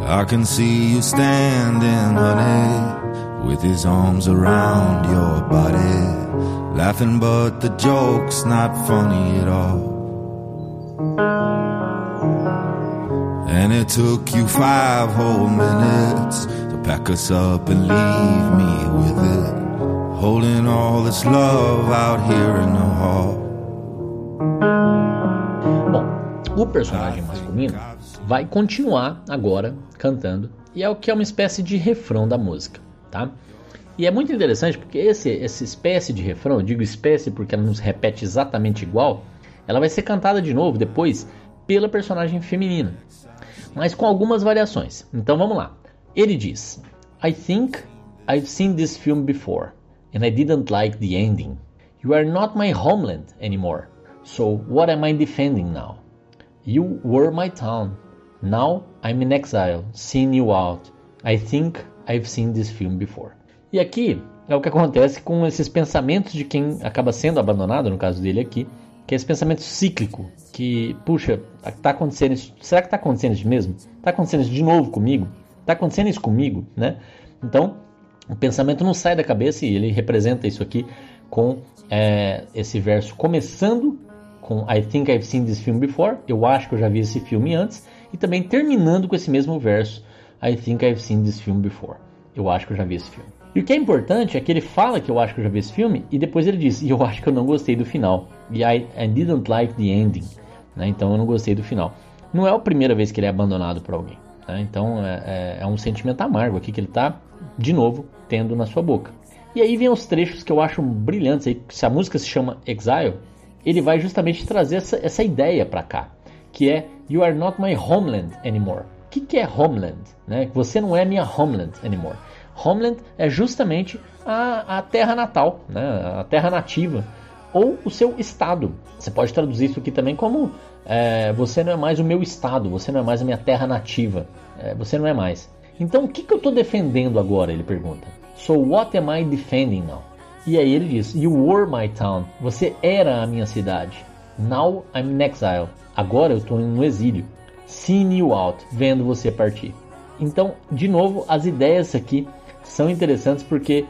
I can see you standing, honey, with his arms around your body, laughing, but the joke's not funny at all. And it took you five whole minutes pack us up and leave me with it, holding all this love out here in the hall. Bom, o personagem masculino vai continuar agora cantando e é o que é uma espécie de refrão da música, tá? E é muito interessante porque esse, essa espécie de refrão, eu digo espécie porque ela não se repete exatamente igual, ela vai ser cantada de novo depois pela personagem feminina, mas com algumas variações. Então vamos lá. Ele diz: I think I've seen this film before and I didn't like the ending. You are not my homeland anymore. So what am I defending now? You were my town. Now I'm in exile, seeing you out. I think I've seen this film before. E aqui é o que acontece com esses pensamentos de quem acaba sendo abandonado, no caso dele aqui, que é esse pensamento cíclico, que, puxa, tá acontecendo isso, será que tá acontecendo isso mesmo? Tá acontecendo isso de novo comigo? Tá acontecendo isso comigo, né? Então, o pensamento não sai da cabeça e ele representa isso aqui com é, esse verso começando com I think I've seen this film before, eu acho que eu já vi esse filme antes, e também terminando com esse mesmo verso, I think I've seen this film before. Eu acho que eu já vi esse filme. E o que é importante é que ele fala que eu acho que eu já vi esse filme e depois ele diz, e eu acho que eu não gostei do final. E I, I didn't like the ending. Né? Então eu não gostei do final. Não é a primeira vez que ele é abandonado por alguém. Né? Então é, é, é, um sentimento amargo aqui que ele está, de novo, tendo na sua boca. E aí vem os trechos que eu acho brilhantes. Aí, se a música se chama Exile, ele vai justamente trazer essa, essa ideia para cá, que é You are not my homeland anymore. O que, que é homeland? Né? Você não é minha homeland anymore. Homeland é justamente a, a terra natal, né? a terra nativa, ou o seu estado. Você pode traduzir isso aqui também como é, você não é mais o meu estado, você não é mais a minha terra nativa, é, você não é mais. Então o que, que eu estou defendendo agora? Ele pergunta. So what am I defending now? E aí ele diz: You were my town. Você era a minha cidade. Now I'm in exile. Agora eu estou no exílio. Seeing you out, vendo você partir. Então, de novo, as ideias aqui são interessantes porque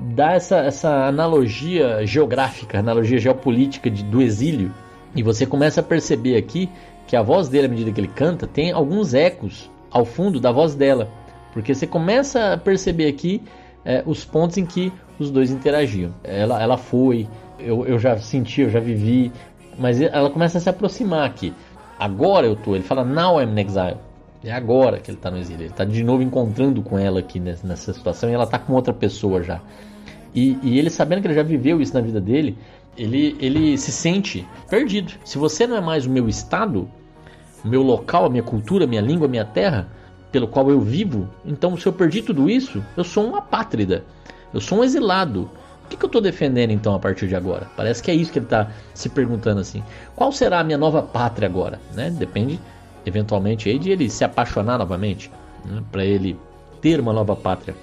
dá essa, essa analogia geográfica, analogia geopolítica de, do exílio. E você começa a perceber aqui que a voz dele, à medida que ele canta, tem alguns ecos ao fundo da voz dela. Porque você começa a perceber aqui é, os pontos em que os dois interagiam. Ela, ela foi, eu, eu já senti, eu já vivi, mas ela começa a se aproximar aqui. Agora eu tô. Ele fala, now I'm in exile. É agora que ele está no exílio. Ele está de novo encontrando com ela aqui nessa situação e ela está com outra pessoa já. E, e, ele sabendo que ele já viveu isso na vida dele, ele, ele se sente perdido. Se você não é mais o meu estado, o meu local, a minha cultura, a minha língua, a minha terra, pelo qual eu vivo, então se eu perdi tudo isso, eu sou uma apátrida. Eu sou um exilado que, que eu estou defendendo então a partir de agora? Parece que é isso que ele está se perguntando assim. Qual será a minha nova pátria agora? Né? Depende, eventualmente, aí de ele se apaixonar novamente, né? para ele ter uma nova pátria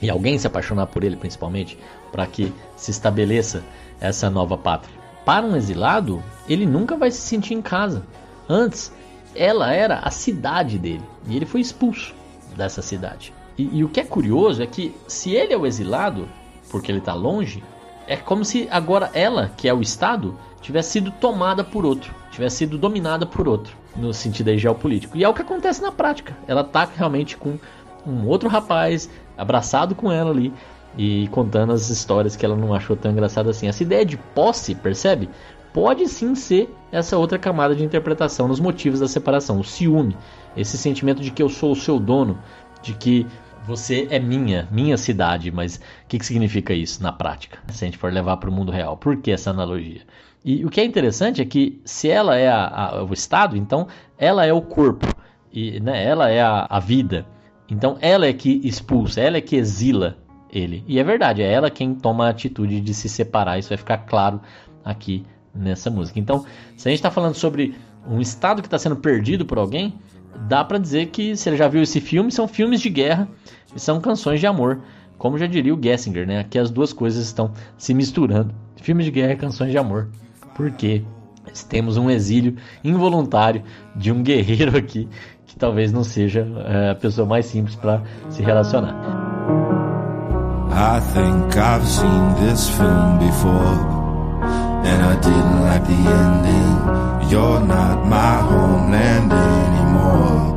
e alguém se apaixonar por ele, principalmente, para que se estabeleça essa nova pátria. Para um exilado, ele nunca vai se sentir em casa. Antes, ela era a cidade dele e ele foi expulso dessa cidade. E, e o que é curioso é que, se ele é o exilado, porque ele está longe, é como se agora ela, que é o Estado, tivesse sido tomada por outro, tivesse sido dominada por outro, no sentido aí geopolítico. E é o que acontece na prática. Ela está realmente com um outro rapaz abraçado com ela ali e contando as histórias que ela não achou tão engraçada assim. Essa ideia de posse, percebe? Pode sim ser essa outra camada de interpretação nos motivos da separação, o ciúme, esse sentimento de que eu sou o seu dono, de que você é minha, minha cidade, mas o que, que significa isso na prática? Se a gente for levar para o mundo real, por que essa analogia? E o que é interessante é que se ela é a, a, o Estado, então ela é o corpo, e né, ela é a, a vida. Então ela é que expulsa, ela é que exila ele. E é verdade, é ela quem toma a atitude de se separar. Isso vai ficar claro aqui nessa música. Então, se a gente está falando sobre um estado que está sendo perdido por alguém, dá para dizer que se ele já viu esse filme, são filmes de guerra e são canções de amor, como já diria o Gessinger, né? Aqui as duas coisas estão se misturando, filmes de guerra e canções de amor, porque temos um exílio involuntário de um guerreiro aqui talvez não seja é, a pessoa mais simples para se relacionar. I think I've seen this film before. And I didn't like the ending. You're not my homeland anymore.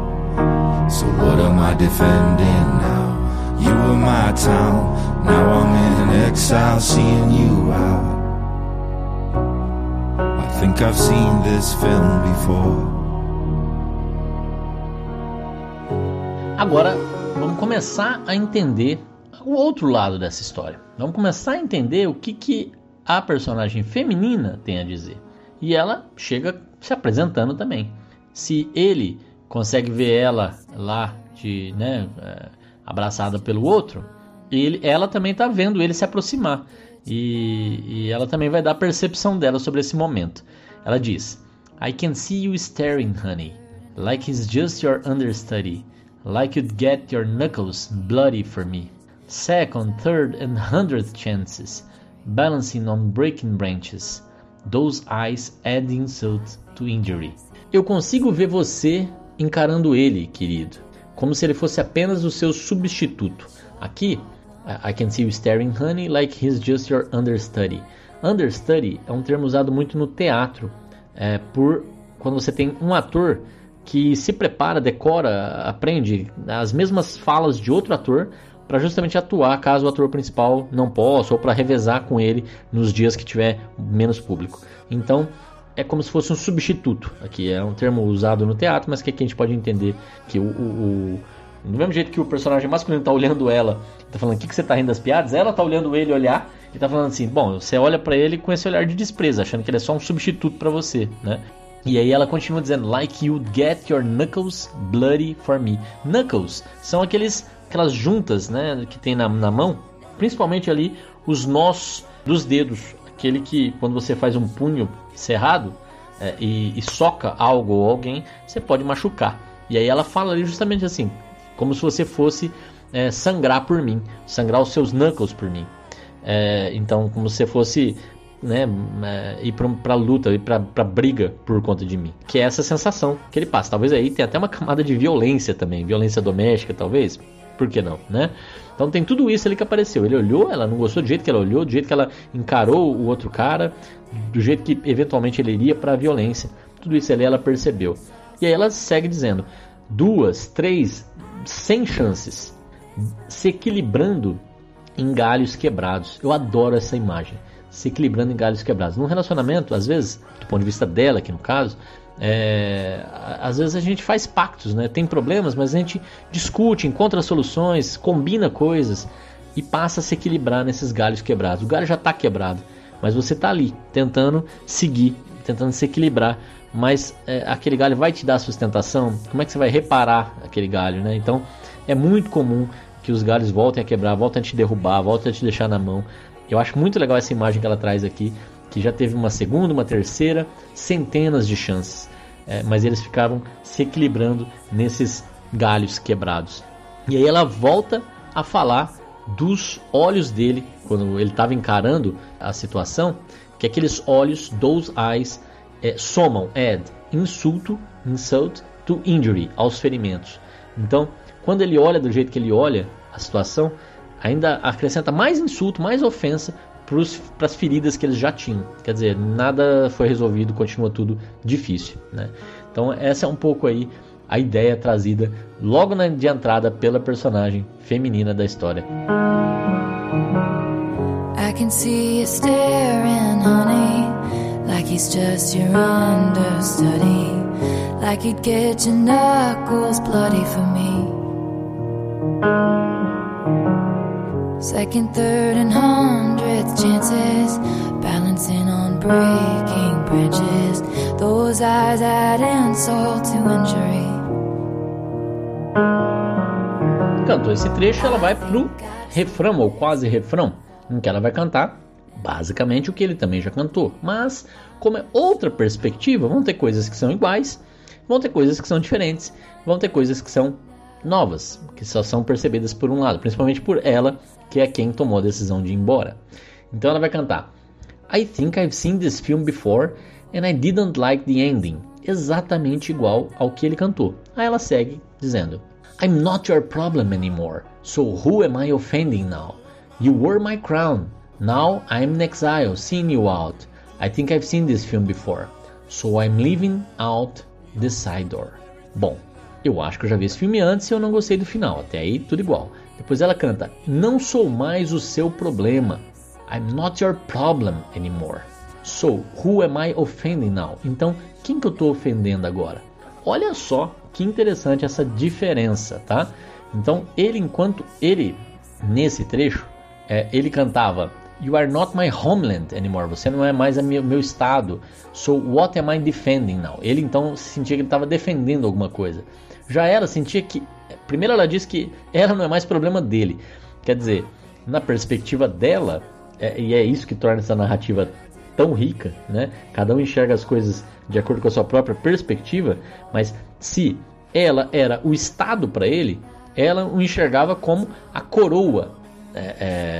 So what am I defending now? You were my town. Now I'm in exile, seeing you out. I think I've seen this film before. Agora vamos começar a entender o outro lado dessa história. Vamos começar a entender o que, que a personagem feminina tem a dizer. E ela chega se apresentando também. Se ele consegue ver ela lá de, né, é, abraçada pelo outro, ele, ela também está vendo ele se aproximar. E, e ela também vai dar a percepção dela sobre esse momento. Ela diz: I can see you staring, honey, like he's just your understudy, like you'd get your knuckles bloody for me. Second, third, and hundredth chances, balancing on breaking branches. Those eyes add insult to injury. Eu consigo ver você encarando ele, querido, como se ele fosse apenas o seu substituto. Aqui, I can see you staring, honey, like he's just your understudy. Understudy é um termo usado muito no teatro, é, por quando você tem um ator que se prepara, decora, aprende as mesmas falas de outro ator para justamente atuar caso o ator principal não possa ou para revezar com ele nos dias que tiver menos público. Então é como se fosse um substituto. Aqui é um termo usado no teatro, mas que aqui a gente pode entender que o, o, o do mesmo jeito que o personagem masculino está olhando ela, está falando o que, que você está rindo das piadas, ela está olhando ele olhar e está falando assim, bom, você olha para ele com esse olhar de desprezo, achando que ele é só um substituto para você, né? E aí ela continua dizendo, like you'd get your knuckles bloody for me. Knuckles são aqueles aquelas juntas né, que tem na, na mão, principalmente ali os nós dos dedos, aquele que quando você faz um punho cerrado é, e, e, soca algo ou alguém, você pode machucar. E aí ela fala ali justamente assim, como se você fosse é, sangrar por mim, sangrar os seus knuckles por mim. É, então, como se fosse né, é, ir para luta, ir para briga por conta de mim. Que é essa sensação que ele passa. Talvez aí tenha até uma camada de violência também, violência doméstica, talvez por que não, né? Então tem tudo isso ali que apareceu. Ele olhou, ela não gostou do jeito que ela olhou, do jeito que ela encarou o outro cara, do jeito que eventualmente ele iria para a violência. Tudo isso ali ela percebeu. E aí ela segue dizendo: duas, três, sem chances, se equilibrando em galhos quebrados. Eu adoro essa imagem. Se equilibrando em galhos quebrados. Num relacionamento, às vezes, do ponto de vista dela, aqui no caso, é, às vezes a gente faz pactos, né? Tem problemas, mas a gente discute, encontra soluções, combina coisas e passa a se equilibrar nesses galhos quebrados. O galho já está quebrado, mas você está ali tentando seguir, tentando se equilibrar. Mas é, aquele galho vai te dar sustentação? Como é que você vai reparar aquele galho, né? Então é muito comum que os galhos voltem a quebrar, voltem a te derrubar, voltem a te deixar na mão. Eu acho muito legal essa imagem que ela traz aqui que já teve uma segunda, uma terceira, centenas de chances. É, mas eles ficavam se equilibrando nesses galhos quebrados. E aí ela volta a falar dos olhos dele, quando ele estava encarando a situação, que aqueles olhos, those eyes, é, somam, add, insulto, insult, to injury, aos ferimentos. Então, quando ele olha do jeito que ele olha a situação, ainda acrescenta mais insulto, mais ofensa para as feridas que eles já tinham. Quer dizer, nada foi resolvido, continua tudo difícil. Né? Então, essa é um pouco aí a ideia trazida logo na, de entrada pela personagem feminina da história. I can see you staring, honey, like he's just your understudy, like he'd get your knuckles bloody for me. Second, third, and hundredth chances, balancing on breaking branches. Those eyes add insult to injury. Cantou esse trecho, ela vai pro refrão, ou quase refrão, em que ela vai cantar Basicamente o que ele também já cantou. Mas, como é outra perspectiva, vão ter coisas que são iguais, vão ter coisas que são diferentes, vão ter coisas que são novas, que só são percebidas por um lado, principalmente por ela, que é quem tomou a decisão de ir embora. Então ela vai cantar I think I've seen this film before and I didn't like the ending. Exatamente igual ao que ele cantou. Aí ela segue dizendo I'm not your problem anymore, so who am I offending now? You were my crown, now I'm in exile, seeing you out. I think I've seen this film before, so I'm leaving out the side door. Bom, eu acho que eu já vi esse filme antes e eu não gostei do final, até aí tudo igual. Depois ela canta: Não sou mais o seu problema. I'm not your problem anymore. So, who am I offending now? Então, quem que eu estou ofendendo agora? Olha só que interessante essa diferença, tá? Então, ele, enquanto ele, nesse trecho, é, ele cantava You are not my homeland anymore. Você não é mais o meu, meu, estado. So what am I defending now? Ele então sentia que ele estava defendendo alguma coisa. Já ela sentia que. Primeiro ela disse que ela não é mais problema dele. Quer dizer, na perspectiva dela, é, e é isso que torna essa narrativa tão rica, né? Cada um enxerga as coisas de acordo com a sua própria perspectiva, mas se ela era o Estado para ele, ela o enxergava como a coroa é,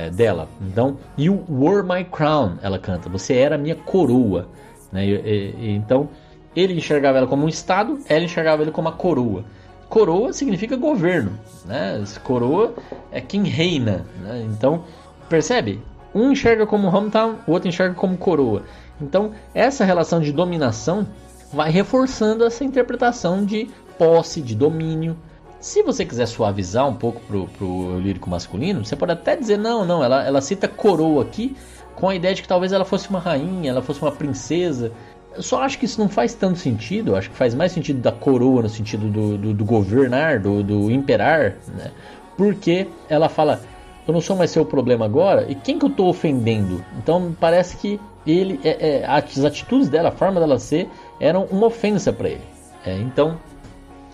é, dela. Então, You were my crown, ela canta. Você era minha coroa. Né? E, e, então, ele enxergava ela como um estado, ela enxergava ele como a coroa. Coroa significa governo, né? Coroa é quem reina, né? Então, percebe? Um enxerga como hometown, o outro enxerga como coroa. Então, essa relação de dominação vai reforçando essa interpretação de posse, de domínio, se você quiser suavizar um pouco pro, pro lírico masculino, você pode até dizer, não, não, ela, ela cita coroa aqui com a ideia de que talvez ela fosse uma rainha, ela fosse uma princesa. Eu só acho que isso não faz tanto sentido, acho que faz mais sentido da coroa no sentido do, do, do governar, do, do imperar, né? Porque ela fala, eu não sou mais seu problema agora, e quem que eu estou ofendendo? Então parece que ele, é, é, as atitudes dela, a forma dela ser, eram uma ofensa para ele. É, então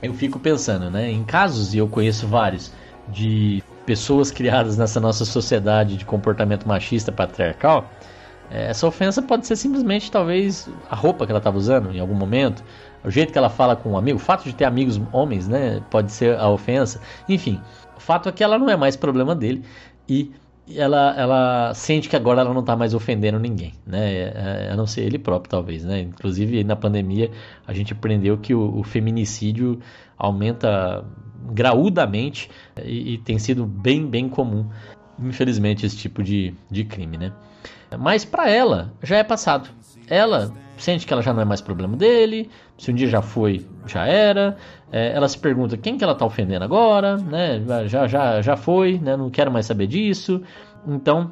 eu fico pensando, né? Em casos, e eu conheço vários, de pessoas (laughs) criadas nessa nossa sociedade de comportamento machista patriarcal, essa ofensa pode ser simplesmente, talvez, a roupa que ela estava usando em algum momento, o jeito que ela fala com um amigo, o fato de ter amigos homens, né? Pode ser a ofensa. Enfim, o fato é que ela não é mais problema dele e ela, ela sente que agora ela não está mais ofendendo ninguém, né? É, a não ser ele próprio, talvez, né? Inclusive, na pandemia, a gente aprendeu que o, o feminicídio aumenta graudamente e, e, tem sido bem, bem comum, infelizmente, esse tipo de, de crime, né? Mas para ela, já é passado. Ela sente que ela já não é mais problema dele, se um dia já foi, já era. É, ela se pergunta quem que ela está ofendendo agora, né? Já, já, já foi, né? Não quero mais saber disso. Então,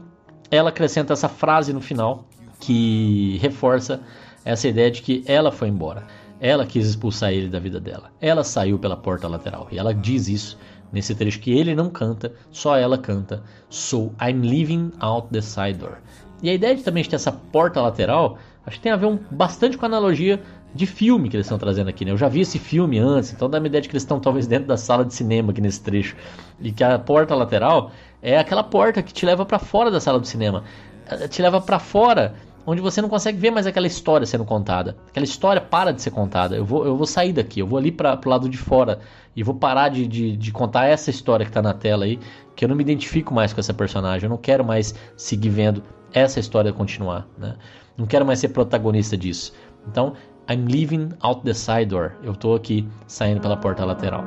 ela acrescenta essa frase no final que reforça essa ideia de que ela foi embora. Ela quis expulsar ele da vida dela. Ela saiu pela porta lateral. E ela diz isso nesse trecho que ele não canta, só ela canta. So I'm leaving out the side door. E a ideia de também ter essa porta lateral, acho que tem a ver um, bastante com a analogia de filme que eles estão trazendo aqui, né? Eu já vi esse filme antes, então dá uma ideia de que eles estão talvez dentro da sala de cinema aqui nesse trecho. E que a porta lateral é aquela porta que te leva para fora da sala do cinema. Eh, te leva para fora, onde você não consegue ver mais aquela história sendo contada. Aquela história para de ser contada. Eu vou, eu vou sair daqui, eu vou ali para pro lado de fora e vou parar de, de, de contar essa história que tá na tela aí, que eu não me identifico mais com essa personagem. Eu não quero mais seguir vendo essa história continuar, né? Não quero mais ser protagonista disso. Então, I'm leaving out the side door. Eu tô aqui saindo pela porta lateral.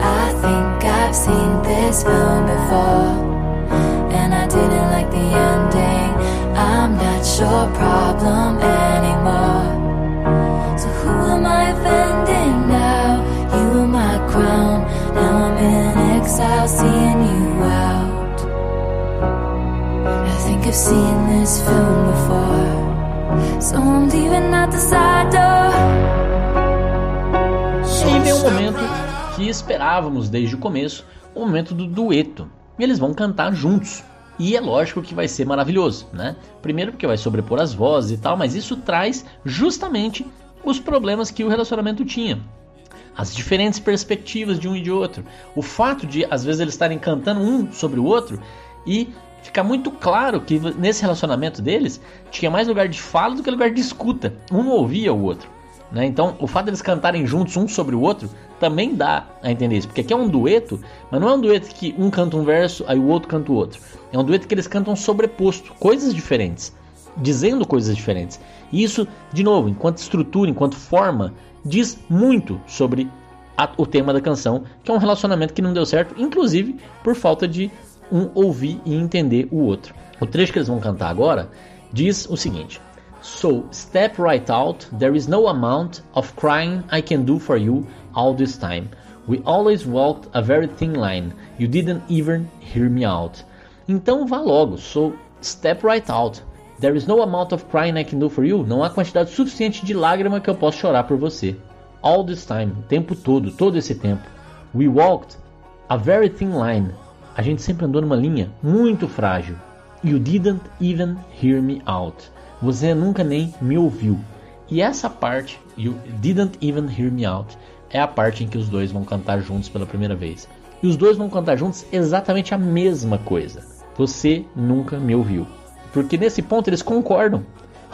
I think I've seen this film before and I didn't like the ending. I'm not your problem anymore. So who am I offending now? You were my crown. Now I'm in exile, seeing you think I've seen this film before. So I'm leaving out the side door. E vem o momento que esperávamos desde o começo, o momento do dueto. E eles vão cantar juntos. E é lógico que vai ser maravilhoso, né? Primeiro porque vai sobrepor as vozes e tal, mas isso traz justamente os problemas que o relacionamento tinha. As diferentes perspectivas de um e de outro. O fato de, às vezes, eles estarem cantando um sobre o outro e fica muito claro que nesse relacionamento deles tinha mais lugar de fala do que lugar de escuta. Um ouvia o outro. Né? Então, o fato deles cantarem juntos um sobre o outro também dá a entender isso. Porque aqui é um dueto, mas não é um dueto que um canta um verso, aí o outro canta o outro. É um dueto que eles cantam sobreposto, coisas diferentes, dizendo coisas diferentes. E isso, de novo, enquanto estrutura, enquanto forma, diz muito sobre a, o tema da canção, que é um relacionamento que não deu certo, inclusive por falta de um ouvir e entender o outro. O trecho que eles vão cantar agora diz o seguinte: So step right out, there is no amount of crying I can do for you all this time. We always walked a very thin line, you didn't even hear me out. Então vá logo, so step right out. There is no amount of crying I can do for you. Não há quantidade suficiente de lágrima que eu possa chorar por você. All this time, o tempo todo, todo esse tempo. We walked a very thin line. A gente sempre andou numa linha muito frágil. You didn't even hear me out. Você nunca nem me ouviu. E essa parte, You didn't even hear me out, é a parte em que os dois vão cantar juntos pela primeira vez. E os dois vão cantar juntos exatamente a mesma coisa. Você nunca me ouviu. Porque nesse ponto eles concordam.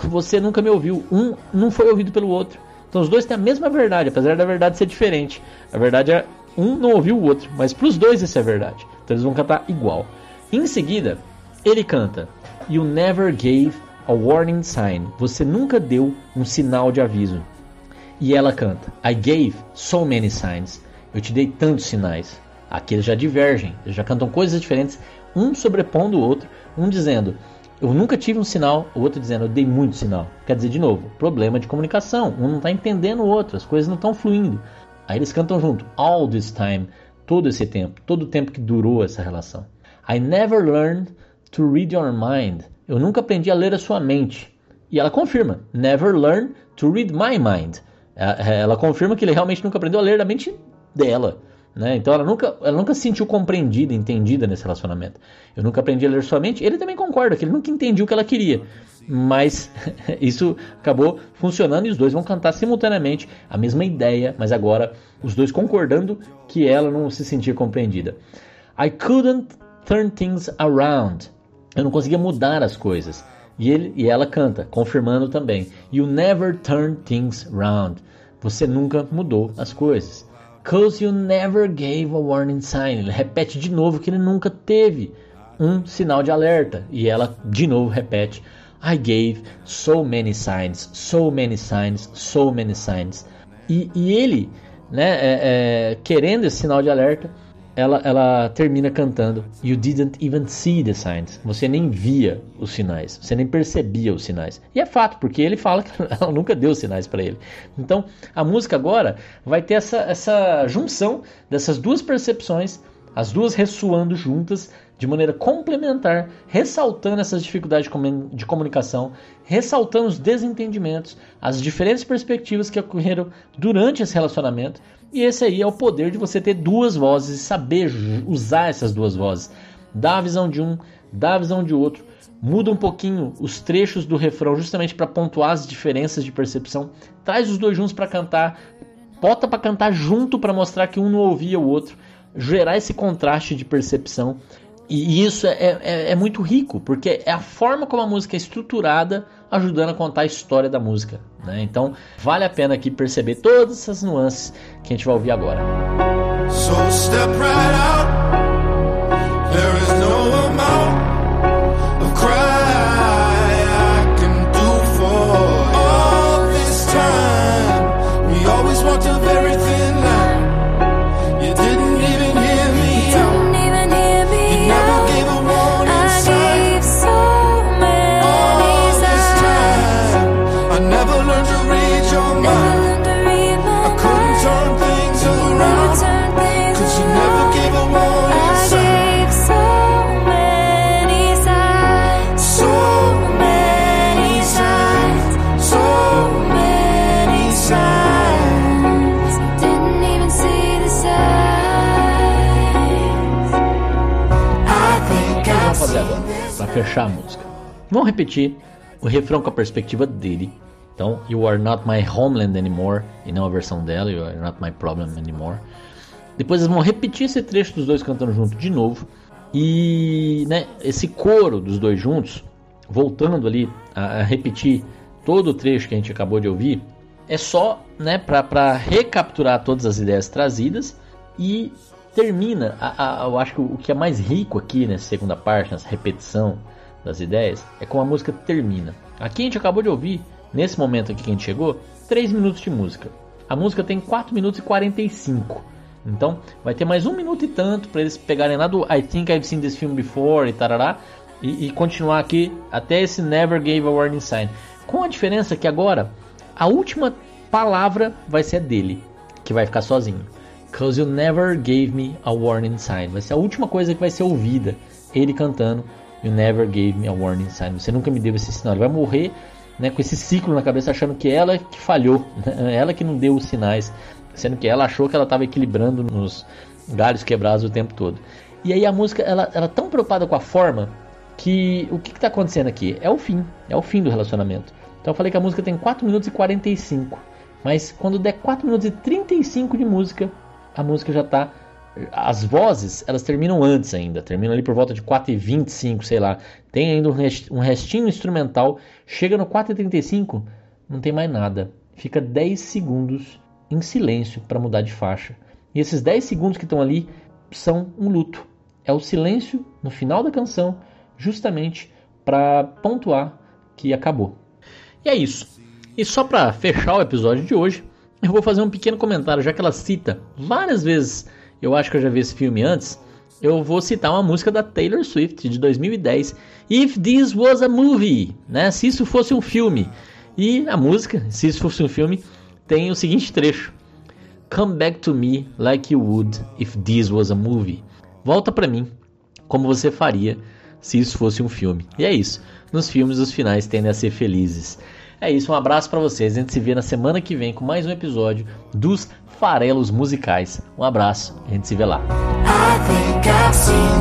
Você nunca me ouviu. Um não foi ouvido pelo outro. Então os dois têm a mesma verdade, apesar da verdade ser diferente. A verdade é um não ouviu o outro, mas para os dois isso é verdade. Então eles vão cantar igual. Em seguida, ele canta You never gave a warning sign. Você nunca deu um sinal de aviso. E ela canta I gave so many signs. Eu te dei tantos sinais. Aqui eles já divergem, eles já cantam coisas diferentes, um sobrepondo o outro, um dizendo eu nunca tive um sinal, o outro dizendo eu dei muito sinal. Quer dizer, de novo, problema de comunicação. Um não está entendendo o outro, as coisas não estão fluindo. Aí eles cantam junto, all this time, todo esse tempo, todo o tempo que durou essa relação. I never learned to read your mind. Eu nunca aprendi a ler a sua mente. E ela confirma, never learned to read my mind. É, é, ela confirma que ele realmente nunca aprendeu a ler a mente dela. Né? Então ela nunca, ela nunca se sentiu compreendida, entendida nesse relacionamento. Eu nunca aprendi a ler sua mente. Ele também concorda que ele nunca entendia o que ela queria. Mas (laughs) isso acabou funcionando e os dois vão cantar simultaneamente a mesma ideia, mas agora os dois concordando que ela não se sentia compreendida. I couldn't turn things around. Eu não conseguia mudar as coisas. E, ele, e ela canta, confirmando também: You never turn things round. Você nunca mudou as coisas. Cause you never gave a warning sign. Ele repete de novo que ele nunca teve um sinal de alerta. E ela de novo repete: I gave so many signs, so many signs, so many signs. E, e ele, né, é, é, querendo esse sinal de alerta, ela, ela termina cantando You didn't even see the signs. Você nem via os sinais, você nem percebia os sinais. E é fato, porque ele fala que (laughs) ela nunca deu sinais para ele. Então, a música agora vai ter essa, essa junção dessas duas percepções, as duas ressoando juntas de maneira complementar, ressaltando essas dificuldades de comunicação, ressaltando os desentendimentos, as diferentes perspectivas que ocorreram durante esse relacionamento e esse aí é o poder de você ter duas vozes e saber usar essas duas vozes. Dá a visão de um, dá a visão de outro, muda um pouquinho os trechos do refrão justamente para pontuar as diferenças de percepção, traz os dois juntos para cantar, bota para cantar junto para mostrar que um não ouvia o outro, gerar esse contraste de percepção. E isso é, é, é muito rico, porque é a forma como a música é estruturada ajudando a contar a história da música. Né? Então vale a pena aqui perceber todas essas nuances que a gente vai ouvir agora. So fechar a música. Vamos repetir o refrão com a perspectiva dele. Então, You are not my homeland anymore, e não a versão dela, You are not my problem anymore. Depois eles vão repetir esse trecho dos dois cantando junto de novo. E né, esse coro dos dois juntos, voltando ali a, a repetir todo o trecho que a gente acabou de ouvir, é só né, para recapturar todas as ideias trazidas e termina, a, a, eu acho que o, o que é mais rico aqui nessa segunda parte, nessa repetição das ideias, é como a música termina. Aqui a gente acabou de ouvir, nesse momento aqui que a gente chegou, 3 minutos de música. A música tem 4 minutos e 45. Então vai ter mais um minuto e tanto para eles pegarem lá do I think I've seen this film before e tarará e, e continuar aqui até esse Never Gave a Warning Sign. Com a diferença que agora a última palavra vai ser dele, que vai ficar sozinho. Cause you never gave me a warning sign. Vai ser a última coisa que vai ser ouvida. Ele cantando You never gave me a warning sign. Você nunca me deu esse sinal. Ele vai morrer né, com esse ciclo na cabeça, achando que ela que falhou, (laughs) né? ela que não deu os sinais, sendo que ela achou que ela estava equilibrando nos galhos quebrados o tempo todo. E aí a música, ela, ela é tão preocupada com a forma que o que está acontecendo aqui? É o fim, é o fim do relacionamento. Então eu falei que a música tem 4 minutos e 45, mas quando der 4 minutos e 35 de música, a música já está as vozes, elas terminam antes ainda, terminam ali por volta de 4 e 25, sei lá. Tem ainda um restinho instrumental, chega no 4 e 35, não tem mais nada. Fica 10 segundos em silêncio para mudar de faixa. E esses 10 segundos que estão ali são um luto. É o silêncio no final da canção, justamente para pontuar que acabou. E é isso. E só para fechar o episódio de hoje, eu vou fazer um pequeno comentário, já que ela cita várias vezes eu acho que eu já vi esse filme antes, eu vou citar uma música da Taylor Swift de 2010, If This Was a Movie, né? Se isso fosse um filme. E a música, se isso fosse um filme, tem o seguinte trecho: Come back to me like you would if this was a movie. Volta para mim como você faria se isso fosse um filme. E é isso. Nos filmes os finais tendem a ser felizes. É isso, um abraço para vocês. A gente se vê na semana que vem com mais um episódio dos farelos musicais. Um abraço, a gente se vê lá. seeing